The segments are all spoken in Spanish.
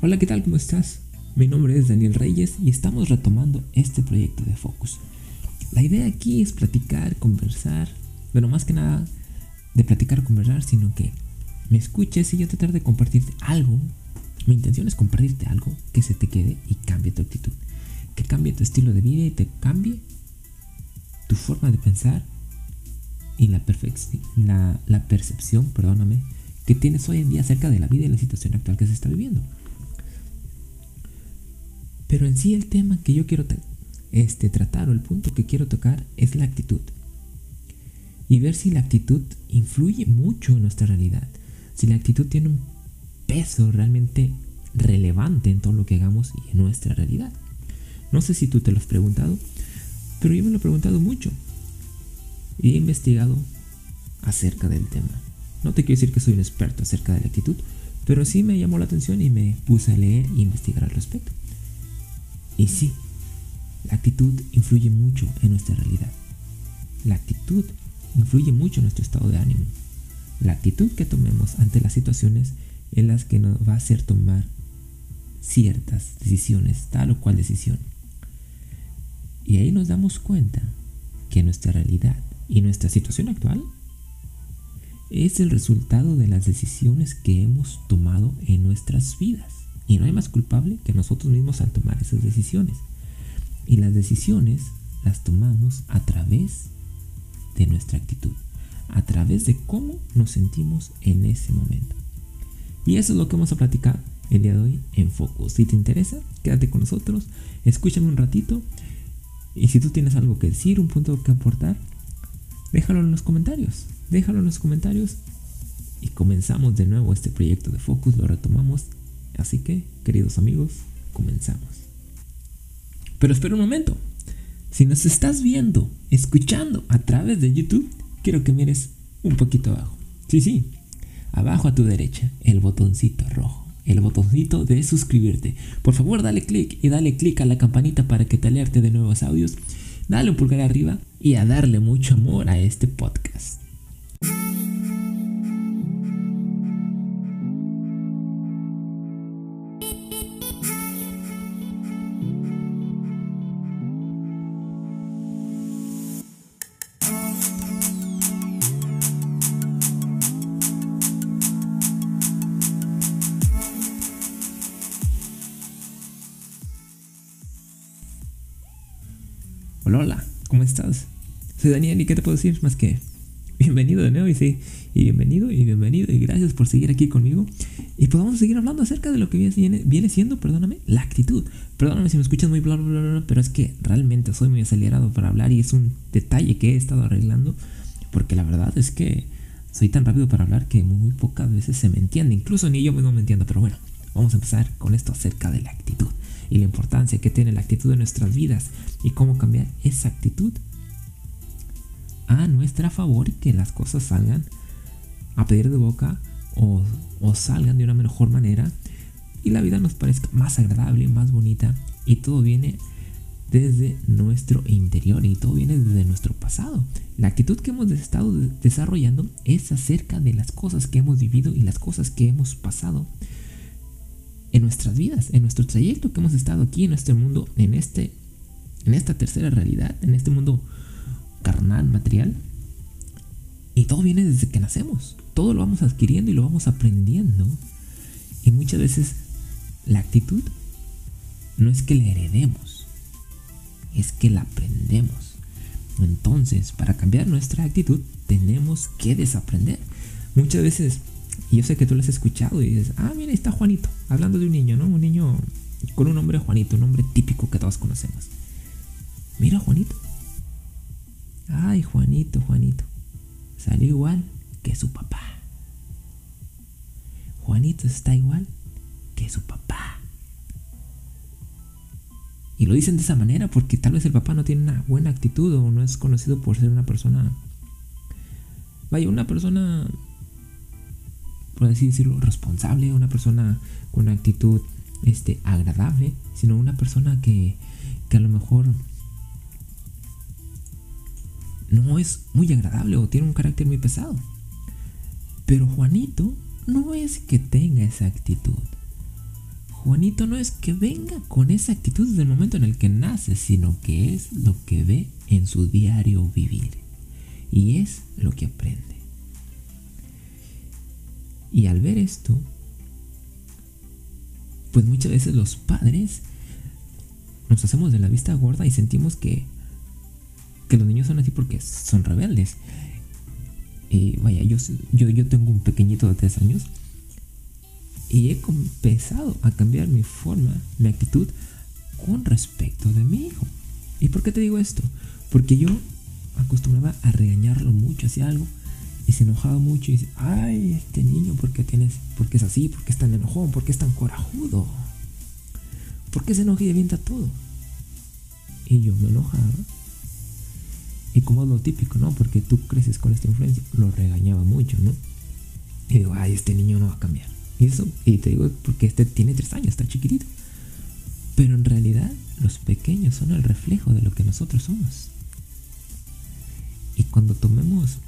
Hola, ¿qué tal? ¿Cómo estás? Mi nombre es Daniel Reyes y estamos retomando este proyecto de Focus. La idea aquí es platicar, conversar, pero más que nada de platicar, conversar, sino que me escuches y yo tratar de compartirte algo. Mi intención es compartirte algo que se te quede y cambie tu actitud, que cambie tu estilo de vida y te cambie tu forma de pensar y la, la, la percepción, perdóname, que tienes hoy en día acerca de la vida y la situación actual que se está viviendo. Pero en sí el tema que yo quiero este, tratar o el punto que quiero tocar es la actitud. Y ver si la actitud influye mucho en nuestra realidad. Si la actitud tiene un peso realmente relevante en todo lo que hagamos y en nuestra realidad. No sé si tú te lo has preguntado, pero yo me lo he preguntado mucho. Y he investigado acerca del tema. No te quiero decir que soy un experto acerca de la actitud, pero sí me llamó la atención y me puse a leer e investigar al respecto. Y sí, la actitud influye mucho en nuestra realidad. La actitud influye mucho en nuestro estado de ánimo. La actitud que tomemos ante las situaciones en las que nos va a hacer tomar ciertas decisiones, tal o cual decisión. Y ahí nos damos cuenta que nuestra realidad y nuestra situación actual es el resultado de las decisiones que hemos tomado en nuestras vidas. Y no hay más culpable que nosotros mismos al tomar esas decisiones. Y las decisiones las tomamos a través de nuestra actitud, a través de cómo nos sentimos en ese momento. Y eso es lo que vamos a platicar el día de hoy en Focus. Si te interesa, quédate con nosotros, escúchame un ratito. Y si tú tienes algo que decir, un punto que aportar, déjalo en los comentarios déjalo en los comentarios y comenzamos de nuevo este proyecto de Focus, lo retomamos. Así que, queridos amigos, comenzamos. Pero espera un momento. Si nos estás viendo, escuchando a través de YouTube, quiero que mires un poquito abajo. Sí, sí. Abajo a tu derecha, el botoncito rojo. El botoncito de suscribirte. Por favor, dale click y dale click a la campanita para que te alerte de nuevos audios. Dale un pulgar arriba y a darle mucho amor a este podcast. Soy Daniel. Y ¿qué te puedo decir más que bienvenido de nuevo y sí, y bienvenido y bienvenido y gracias por seguir aquí conmigo. Y podemos seguir hablando acerca de lo que viene, viene siendo, perdóname, la actitud. Perdóname si me escuchas muy bla, bla, bla, bla, pero es que realmente soy muy acelerado para hablar y es un detalle que he estado arreglando porque la verdad es que soy tan rápido para hablar que muy pocas veces se me entiende, incluso ni yo mismo me entiendo, pero bueno, vamos a empezar con esto acerca de la actitud y la importancia que tiene la actitud en nuestras vidas y cómo cambiar esa actitud a nuestra favor que las cosas salgan a pedir de boca o, o salgan de una mejor manera y la vida nos parezca más agradable, más bonita y todo viene desde nuestro interior y todo viene desde nuestro pasado. La actitud que hemos estado desarrollando es acerca de las cosas que hemos vivido y las cosas que hemos pasado en nuestras vidas, en nuestro trayecto que hemos estado aquí en este mundo, en este en esta tercera realidad, en este mundo carnal, material. Y todo viene desde que nacemos. Todo lo vamos adquiriendo y lo vamos aprendiendo. Y muchas veces la actitud no es que la heredemos, es que la aprendemos. Entonces, para cambiar nuestra actitud, tenemos que desaprender. Muchas veces yo sé que tú lo has escuchado y dices, ah, mira, ahí está Juanito, hablando de un niño, ¿no? Un niño con un nombre Juanito, un nombre típico que todos conocemos. Mira, Juanito. Ay, Juanito, Juanito. Salió igual que su papá. Juanito está igual que su papá. Y lo dicen de esa manera porque tal vez el papá no tiene una buena actitud o no es conocido por ser una persona... Vaya, una persona por así decirlo, responsable, una persona con una actitud este, agradable, sino una persona que, que a lo mejor no es muy agradable o tiene un carácter muy pesado. Pero Juanito no es que tenga esa actitud. Juanito no es que venga con esa actitud desde el momento en el que nace, sino que es lo que ve en su diario vivir. Y es lo que aprende. Y al ver esto, pues muchas veces los padres nos hacemos de la vista gorda y sentimos que, que los niños son así porque son rebeldes. Y vaya, yo, yo, yo tengo un pequeñito de tres años y he empezado a cambiar mi forma, mi actitud con respecto de mi hijo. ¿Y por qué te digo esto? Porque yo acostumbraba a regañarlo mucho hacia algo y se enojaba mucho y dice, ay, este niño, ¿por qué, tienes, ¿por qué es así? ¿Por qué es tan enojón? ¿Por qué es tan corajudo? ¿Por qué se enoja y avienta todo? Y yo me enojaba. Y como es lo típico, ¿no? Porque tú creces con esta influencia, lo regañaba mucho, ¿no? Y digo, ay, este niño no va a cambiar. Y eso, y te digo porque este tiene tres años, está chiquitito. Pero en realidad los pequeños son el reflejo de lo que nosotros somos. Y cuando tomemos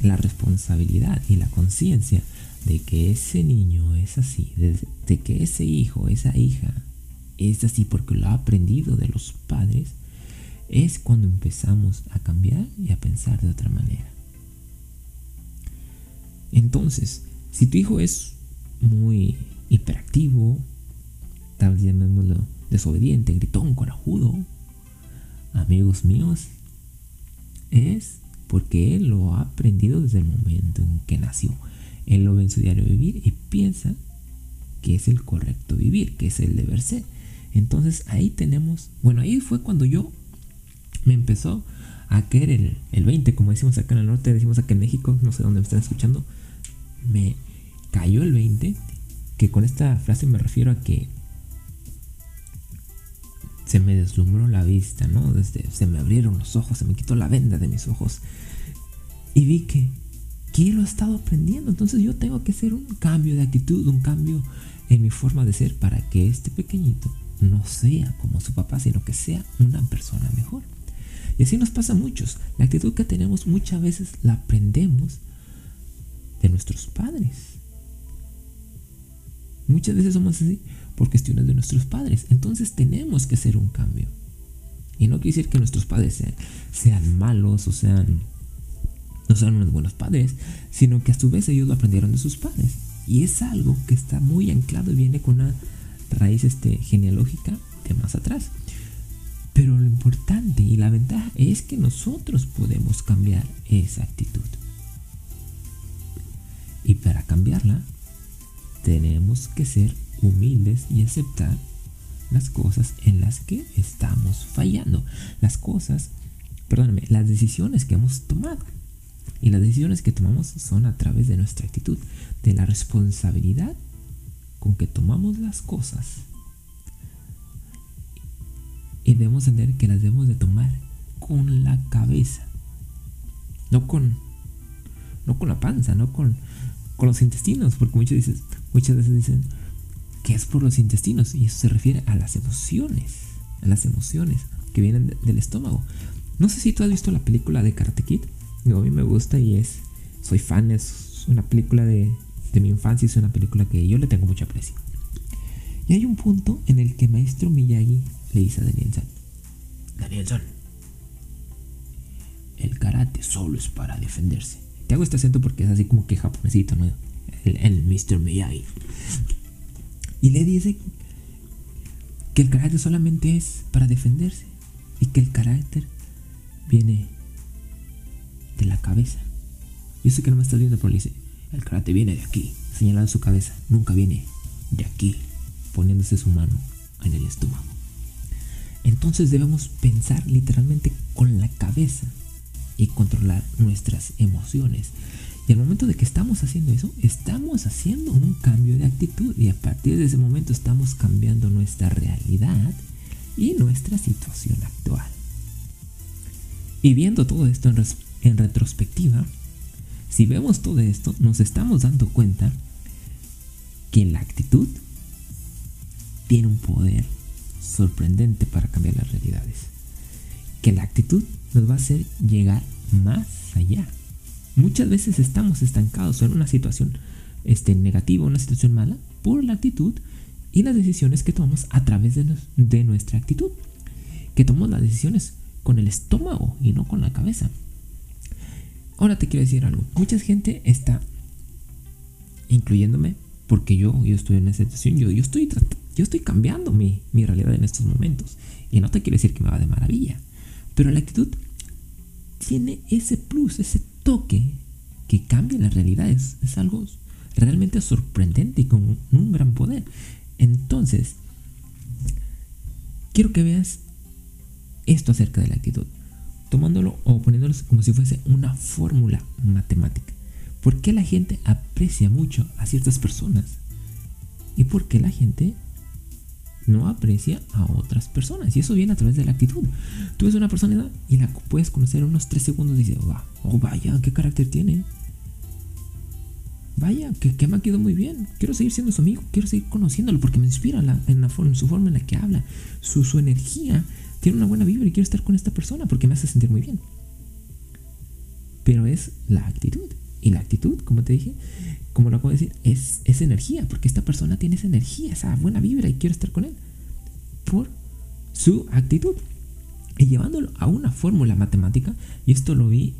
la responsabilidad y la conciencia de que ese niño es así, de, que ese hijo, esa hija es así porque lo ha aprendido de los padres, es cuando empezamos a cambiar y a pensar de otra manera. Entonces, si tu hijo es muy hiperactivo, tal vez llamémoslo desobediente, gritón, corajudo, amigos míos, es porque él lo ha aprendido desde el momento en que nació. Él lo ve en su diario vivir y piensa que es el correcto vivir, que es el deber ser. Entonces ahí tenemos, bueno, ahí fue cuando yo me empezó a caer el, el 20, como decimos acá en el norte, decimos acá en México, no sé dónde me están escuchando, me cayó el 20, que con esta frase me refiero a que se me deslumbró la vista, ¿no? Desde, se me abrieron los ojos, se me quitó la venda de mis ojos. Y vi que, que lo he estado aprendiendo. Entonces yo tengo que hacer un cambio de actitud, un cambio en mi forma de ser para que este pequeñito no sea como su papá, sino que sea una persona mejor. Y así nos pasa a muchos. La actitud que tenemos muchas veces la aprendemos de nuestros padres. Muchas veces somos así por cuestiones de nuestros padres. Entonces tenemos que hacer un cambio. Y no quiere decir que nuestros padres sean, malos o sean no sean unos buenos padres, sino que a su vez ellos lo aprendieron de sus padres. Y es algo que está muy anclado y viene con una raíz este, genealógica de más atrás. Pero lo importante y la ventaja es que nosotros podemos cambiar esa actitud. Y para cambiarla tenemos que ser humildes y aceptar las cosas en las que estamos fallando. Las cosas, perdóname, las decisiones que hemos tomado. Y las decisiones que tomamos son a través de nuestra actitud, de la responsabilidad con que tomamos las cosas. Y debemos entender que las debemos de tomar con la cabeza. No con no con la panza, no con, con los intestinos, porque muchos dicen, muchas veces dicen que es por los intestinos y eso se refiere a las emociones, a las emociones que vienen del estómago. No sé si tú has visto la película de Karate Kid, a mí me gusta y es, soy fan, es una película de, de mi infancia, es una película que yo le tengo mucho aprecio. Y hay un punto en el que Maestro Miyagi le dice a Danielson, Danielson, el karate solo es para defenderse. Te hago este acento porque es así como que japonesito, ¿no? el, Mr. Miyagi. Y le dice que el carácter solamente es para defenderse y que el carácter viene de la cabeza. Yo sé que no me estás viendo, pero le dice, el carácter viene de aquí, señalando su cabeza, nunca viene de aquí, poniéndose su mano en el estómago. Entonces debemos pensar literalmente con la cabeza y controlar nuestras emociones y al momento de que estamos haciendo eso, estamos haciendo un cambio de actitud y a partir de ese momento estamos cambiando nuestra realidad y nuestra situación actual. Y viendo todo esto en, en retrospectiva, si vemos todo esto, nos estamos dando cuenta que la actitud tiene un poder sorprendente para cambiar las realidades. Que la actitud nos va a hacer llegar más allá. Muchas veces estamos estancados en una situación este, negativa, una situación mala, por la actitud y las decisiones que tomamos a través de, nuestra actitud. Que tomamos las decisiones con el estómago y no con la cabeza. Ahora te quiero decir algo. Mucha gente está, incluyéndome, porque yo, yo estoy en esa situación, yo, yo, estoy, yo estoy cambiando mi, mi realidad en estos momentos. Y no te quiero decir que me va de maravilla. Pero la actitud tiene ese plus, ese toque que cambia la realidad. Es, es algo realmente sorprendente y con un gran poder. Entonces, quiero que veas esto acerca de la actitud, tomándolo o poniéndolo como si fuese una fórmula matemática. ¿Por qué la gente aprecia mucho a ciertas personas? ¿Y por qué la gente no aprecia a otras personas? Y eso viene a través de la actitud. Tú ves una persona y la puedes conocer en unos 3 segundos y dices, oh vaya, qué carácter tiene. Vaya, que, me ha quedado muy bien. Quiero seguir siendo su amigo, quiero seguir conociéndolo porque me inspira en, la, su forma en la que habla, su, su energía. Tiene una buena vibra y quiero estar con esta persona porque me hace sentir muy bien. Pero es la actitud. Y la actitud, como te dije, como lo acabo de decir, es, es energía, porque esta persona tiene esa energía, esa buena vibra y quiero estar con él. Por su actitud. Y llevándolo a una fórmula matemática, y esto lo vi,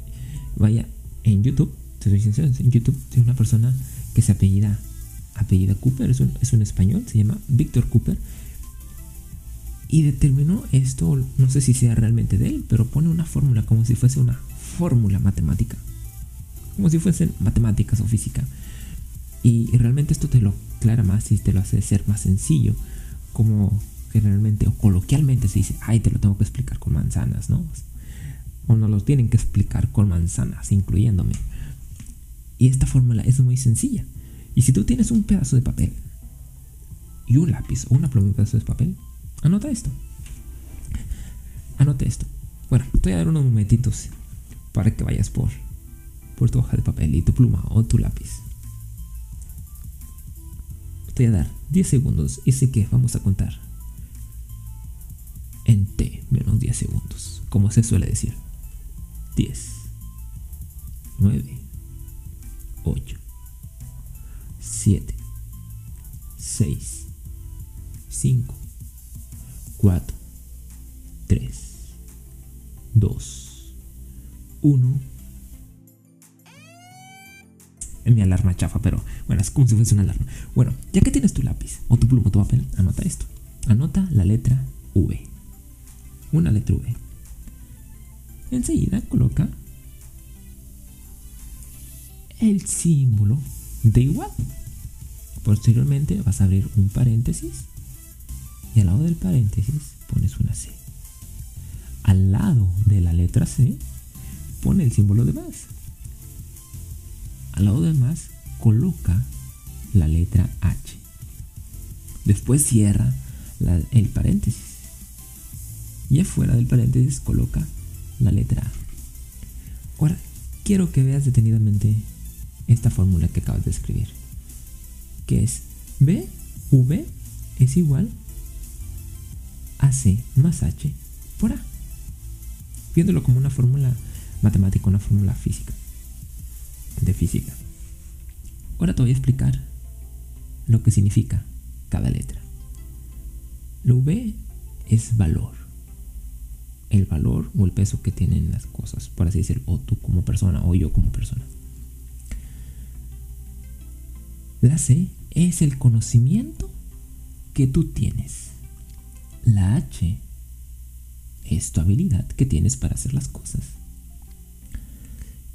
vaya, en YouTube, te soy sincero, en YouTube de una persona que se apellida, apellida Cooper, es un, es un español, se llama Víctor Cooper, y determinó esto, no sé si sea realmente de él, pero pone una fórmula como si fuese una fórmula matemática como si fuesen matemáticas o física. Y, realmente esto te lo aclara más y te lo hace ser más sencillo, como generalmente o coloquialmente se dice, ay, te lo tengo que explicar con manzanas, ¿no? O no lo tienen que explicar con manzanas, incluyéndome. Y esta fórmula es muy sencilla. Y si tú tienes un pedazo de papel y un lápiz o una pluma y un pedazo de papel, anota esto. Anota esto. Bueno, te voy a dar unos momentitos para que vayas por por tu hoja de papel y tu pluma o tu lápiz. Voy a dar 10 segundos y sé que vamos a contar en T menos 10 segundos, como se suele decir. 10, 9, 8, 7, 6, 5, 4, 3, 2, 1 mi alarma chafa, pero bueno, es como si fuese una alarma. Bueno, ya que tienes tu lápiz o tu pluma o tu papel, anota esto. Anota la letra V. Una letra V. Enseguida coloca el símbolo de igual. Posteriormente vas a abrir un paréntesis y al lado del paréntesis pones una C. Al lado de la letra C pone el símbolo de más. Al lado del más, coloca la letra H. Después cierra el paréntesis. Y afuera del paréntesis coloca la letra A. Ahora, quiero que veas detenidamente esta fórmula que acabas de escribir. Que es B, V es igual a C más H por A. Viéndolo como una fórmula matemática, una fórmula física de física. Ahora te voy a explicar lo que significa cada letra. Lo V es valor. El valor o el peso que tienen las cosas, por así decirlo, o tú como persona o yo como persona. La C es el conocimiento que tú tienes. La H es tu habilidad que tienes para hacer las cosas.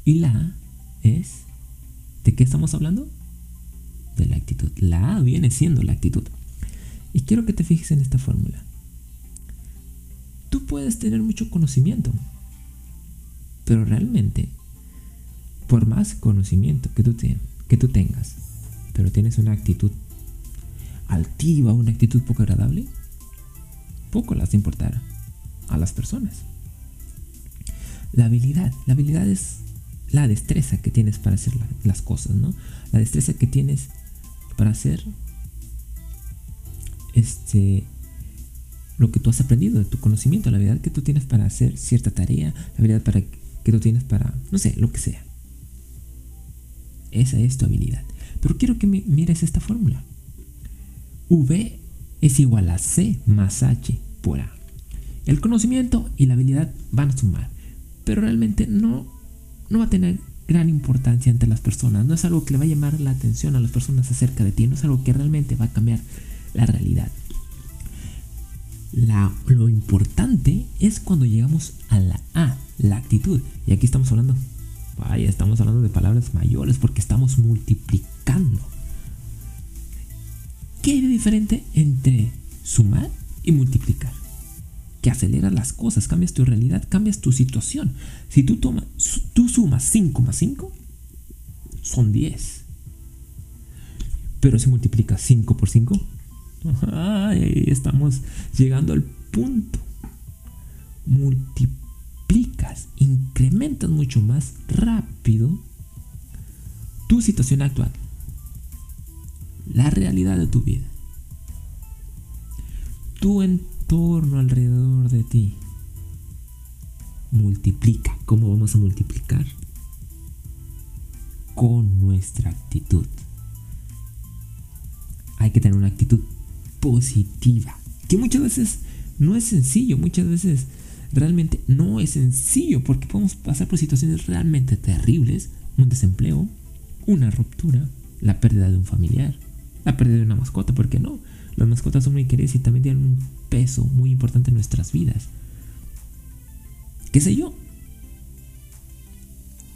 Y la A es, ¿de qué estamos hablando? De la actitud. La A viene siendo la actitud. Y quiero que te fijes en esta fórmula. Tú puedes tener mucho conocimiento, pero realmente, por más conocimiento que tú, que tú tengas, pero tienes una actitud altiva, una actitud poco agradable, poco las importar a las personas. La habilidad, la habilidad es la destreza que tienes para hacer las cosas, ¿no? La destreza que tienes para hacer este lo que tú has aprendido de tu conocimiento, la habilidad que tú tienes para hacer cierta tarea, la habilidad para que tú tienes para, no sé, lo que sea. Esa es tu habilidad. Pero quiero que mires esta fórmula. V es igual a C más H por A. El conocimiento y la habilidad van a sumar, pero realmente no, no va a tener gran importancia ante las personas. No es algo que le va a llamar la atención a las personas acerca de ti, no es algo que realmente va a cambiar la realidad. lo importante es cuando llegamos a la A, la actitud. Y aquí estamos hablando, vaya, estamos hablando de palabras mayores porque estamos multiplicando. ¿Qué hay de diferente entre sumar y multiplicar? Que acelera las cosas, cambias tu realidad, cambias tu situación. Si tú, tomas, tú sumas 5 más 5, son 10. Pero si multiplicas 5 por 5, estamos llegando al punto. Multiplicas, incrementas mucho más rápido tu situación actual la realidad de tu vida. Tu entorno alrededor de ti. Multiplica. ¿Cómo vamos a multiplicar? Con nuestra actitud. Hay que tener una actitud positiva. Que muchas veces no es sencillo. Muchas veces realmente no es sencillo. Porque podemos pasar por situaciones realmente terribles. Un desempleo, una ruptura, la pérdida de un familiar, la pérdida de una mascota, porque no, las mascotas son muy queridas y también tienen un peso muy importante en nuestras vidas. ¿Qué sé yo?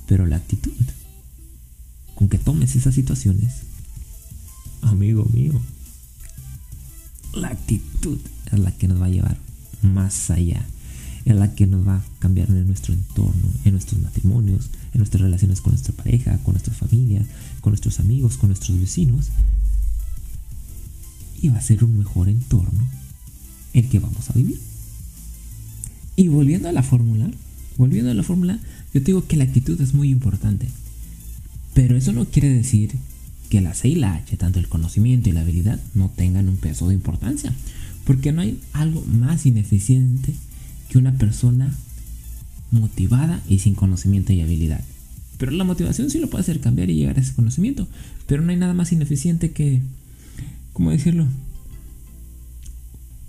Pero la actitud. Con que tomes esas situaciones, amigo mío, la actitud es la que nos va a llevar más allá, es la que nos va a cambiar en nuestro entorno, en nuestros matrimonios, en nuestras relaciones con nuestra pareja, con nuestra familia, con nuestros amigos, con nuestros vecinos y va a ser un mejor entorno el que vamos a vivir. Y volviendo a la fórmula, volviendo a la fórmula, yo te digo que la actitud es muy importante. Pero eso no quiere decir que la C y la H, tanto el conocimiento y la habilidad, no tengan un peso de importancia. Porque no hay algo más ineficiente que una persona motivada y sin conocimiento y habilidad. Pero la motivación sí lo puede hacer cambiar y llegar a ese conocimiento. Pero no hay nada más ineficiente que ¿cómo decirlo?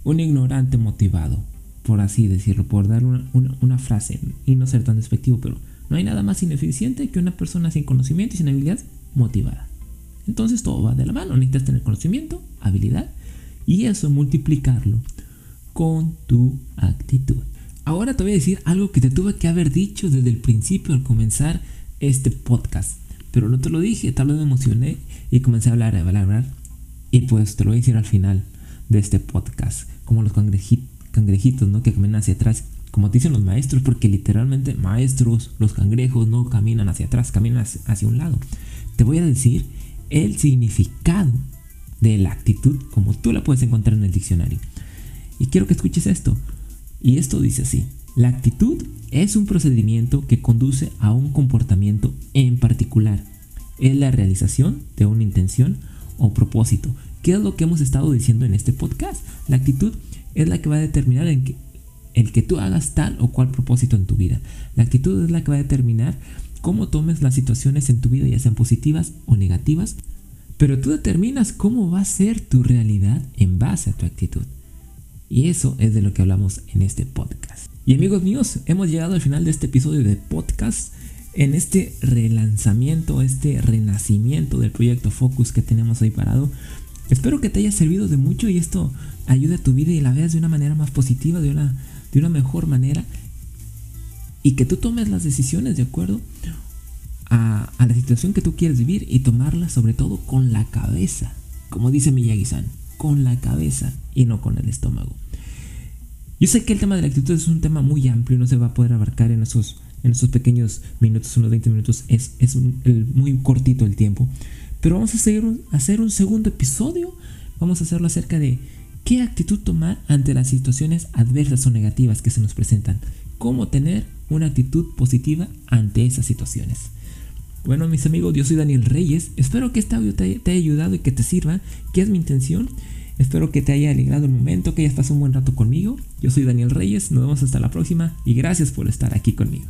Un ignorante motivado, por así decirlo, por dar una, frase y no ser tan despectivo, pero no hay nada más ineficiente que una persona sin conocimiento y sin habilidad motivada. Entonces todo va de la mano, necesitas tener conocimiento, habilidad y eso multiplicarlo con tu actitud. Ahora te voy a decir algo que te tuve que haber dicho desde el principio al comenzar este podcast, pero no te lo dije, tal vez me emocioné y comencé a hablar, a hablar, a hablar y pues te lo voy a decir al final de este podcast, como los cangrejitos, ¿no? Que caminan hacia atrás, como dicen los maestros, porque literalmente maestros, los cangrejos no caminan hacia atrás, caminan hacia un lado. Te voy a decir el significado de la actitud como tú la puedes encontrar en el diccionario. Y quiero que escuches esto. Y esto dice así. La actitud es un procedimiento que conduce a un comportamiento en particular. Es la realización de una intención o propósito. ¿Qué es lo que hemos estado diciendo en este podcast? La actitud es la que va a determinar en que, el que tú hagas tal o cual propósito en tu vida. La actitud es la que va a determinar cómo tomes las situaciones en tu vida, ya sean positivas o negativas, pero tú determinas cómo va a ser tu realidad en base a tu actitud. Y eso es de lo que hablamos en este podcast. Y amigos míos, hemos llegado al final de este episodio de podcast en este relanzamiento, este renacimiento del proyecto Focus que tenemos ahí parado. Espero que te haya servido de mucho y esto ayude a tu vida y la veas de una manera más positiva, de una, de una mejor manera. Y que tú tomes las decisiones de acuerdo a, la situación que tú quieres vivir y tomarlas sobre todo con la cabeza. Como dice Miyagi-san, con la cabeza y no con el estómago. Yo sé que el tema de la actitud es un tema muy amplio, no se va a poder abarcar en esos en estos pequeños minutos, unos 20 minutos, es, es muy cortito el tiempo. Pero vamos a, seguir hacer un segundo episodio. Vamos a hacerlo acerca de qué actitud tomar ante las situaciones adversas o negativas que se nos presentan. Cómo tener una actitud positiva ante esas situaciones. Bueno, mis amigos, yo soy Daniel Reyes. Espero que este audio te, te haya ayudado y que te sirva, que es mi intención. Espero que te haya alegrado el momento, que hayas pasado un buen rato conmigo. Yo soy Daniel Reyes, nos vemos hasta la próxima y gracias por estar aquí conmigo.